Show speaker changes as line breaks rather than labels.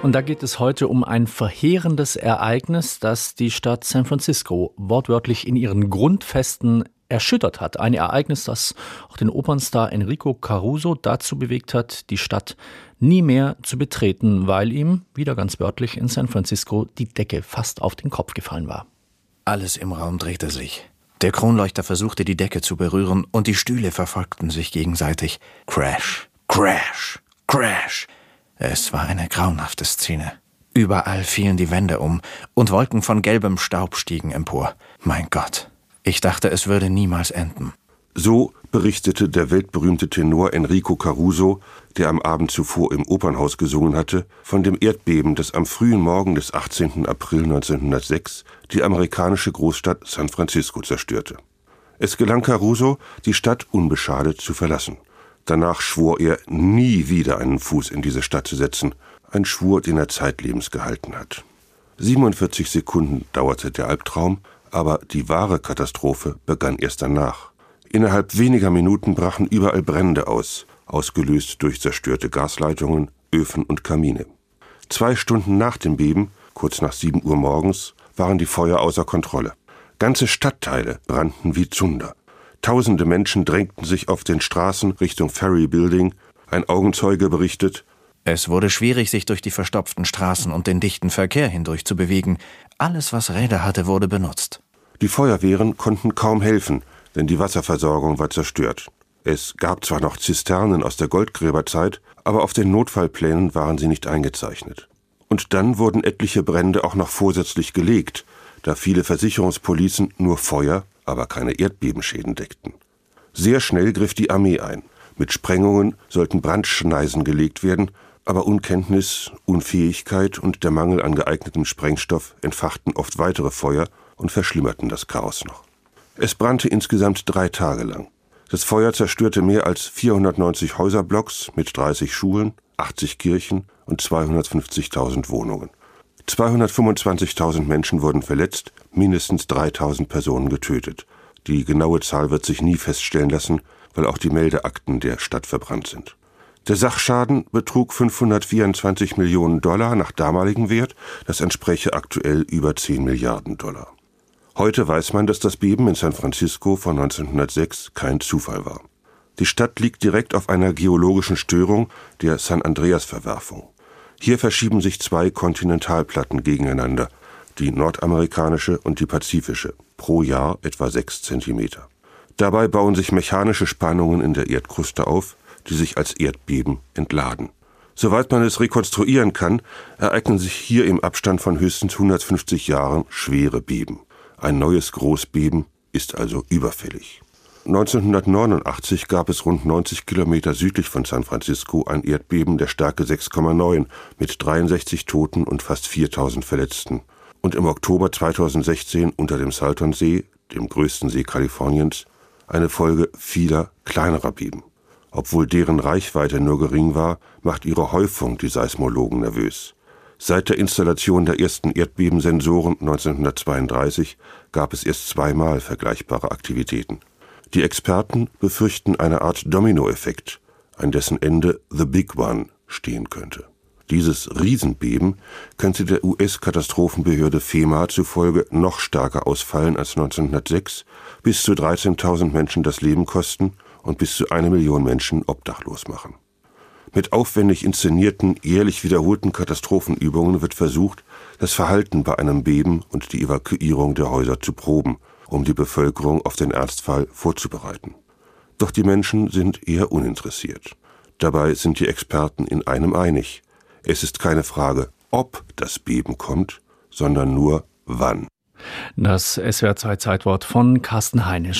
Und da geht es heute um ein verheerendes Ereignis, das die Stadt San Francisco wortwörtlich in ihren Grundfesten erschüttert hat. Ein Ereignis, das auch den Opernstar Enrico Caruso dazu bewegt hat, die Stadt nie mehr zu betreten, weil ihm, wieder ganz wörtlich, in San Francisco die Decke fast auf den Kopf gefallen war.
Alles im Raum drehte sich. Der Kronleuchter versuchte die Decke zu berühren und die Stühle verfolgten sich gegenseitig. Crash, Crash, Crash. Es war eine grauenhafte Szene. Überall fielen die Wände um und Wolken von gelbem Staub stiegen empor. Mein Gott, ich dachte, es würde niemals enden.
So berichtete der weltberühmte Tenor Enrico Caruso, der am Abend zuvor im Opernhaus gesungen hatte, von dem Erdbeben, das am frühen Morgen des 18. April 1906 die amerikanische Großstadt San Francisco zerstörte. Es gelang Caruso, die Stadt unbeschadet zu verlassen. Danach schwor er, nie wieder einen Fuß in diese Stadt zu setzen, ein Schwur, den er zeitlebens gehalten hat. 47 Sekunden dauerte der Albtraum, aber die wahre Katastrophe begann erst danach. Innerhalb weniger Minuten brachen überall Brände aus, ausgelöst durch zerstörte Gasleitungen, Öfen und Kamine. Zwei Stunden nach dem Beben, kurz nach sieben Uhr morgens, waren die Feuer außer Kontrolle. Ganze Stadtteile brannten wie Zunder. Tausende Menschen drängten sich auf den Straßen Richtung Ferry Building. Ein Augenzeuge berichtet,
es wurde schwierig, sich durch die verstopften Straßen und den dichten Verkehr hindurch zu bewegen. Alles, was Räder hatte, wurde benutzt.
Die Feuerwehren konnten kaum helfen, denn die Wasserversorgung war zerstört. Es gab zwar noch Zisternen aus der Goldgräberzeit, aber auf den Notfallplänen waren sie nicht eingezeichnet. Und dann wurden etliche Brände auch noch vorsätzlich gelegt, da viele Versicherungspolicen nur Feuer, aber keine Erdbebenschäden deckten. Sehr schnell griff die Armee ein. Mit Sprengungen sollten Brandschneisen gelegt werden, aber Unkenntnis, Unfähigkeit und der Mangel an geeignetem Sprengstoff entfachten oft weitere Feuer und verschlimmerten das Chaos noch. Es brannte insgesamt drei Tage lang. Das Feuer zerstörte mehr als 490 Häuserblocks mit 30 Schulen, 80 Kirchen und 250.000 Wohnungen. 225.000 Menschen wurden verletzt, mindestens 3.000 Personen getötet. Die genaue Zahl wird sich nie feststellen lassen, weil auch die Meldeakten der Stadt verbrannt sind. Der Sachschaden betrug 524 Millionen Dollar nach damaligem Wert, das entspräche aktuell über 10 Milliarden Dollar. Heute weiß man, dass das Beben in San Francisco von 1906 kein Zufall war. Die Stadt liegt direkt auf einer geologischen Störung, der San Andreas Verwerfung. Hier verschieben sich zwei Kontinentalplatten gegeneinander, die nordamerikanische und die pazifische, pro Jahr etwa sechs Zentimeter. Dabei bauen sich mechanische Spannungen in der Erdkruste auf, die sich als Erdbeben entladen. Soweit man es rekonstruieren kann, ereignen sich hier im Abstand von höchstens 150 Jahren schwere Beben. Ein neues Großbeben ist also überfällig. 1989 gab es rund 90 Kilometer südlich von San Francisco ein Erdbeben der Stärke 6,9 mit 63 Toten und fast 4000 Verletzten. Und im Oktober 2016 unter dem Saltonsee, dem größten See Kaliforniens, eine Folge vieler kleinerer Beben. Obwohl deren Reichweite nur gering war, macht ihre Häufung die Seismologen nervös. Seit der Installation der ersten Erdbebensensoren 1932 gab es erst zweimal vergleichbare Aktivitäten. Die Experten befürchten eine Art Dominoeffekt, an dessen Ende The Big One stehen könnte. Dieses Riesenbeben könnte der US-Katastrophenbehörde FEMA zufolge noch stärker ausfallen als 1906, bis zu 13.000 Menschen das Leben kosten und bis zu eine Million Menschen obdachlos machen. Mit aufwendig inszenierten, jährlich wiederholten Katastrophenübungen wird versucht, das Verhalten bei einem Beben und die Evakuierung der Häuser zu proben um die Bevölkerung auf den Ernstfall vorzubereiten. Doch die Menschen sind eher uninteressiert. Dabei sind die Experten in einem einig. Es ist keine Frage, ob das Beben kommt, sondern nur wann.
Das SWR 2 Zeitwort von Carsten Heinisch.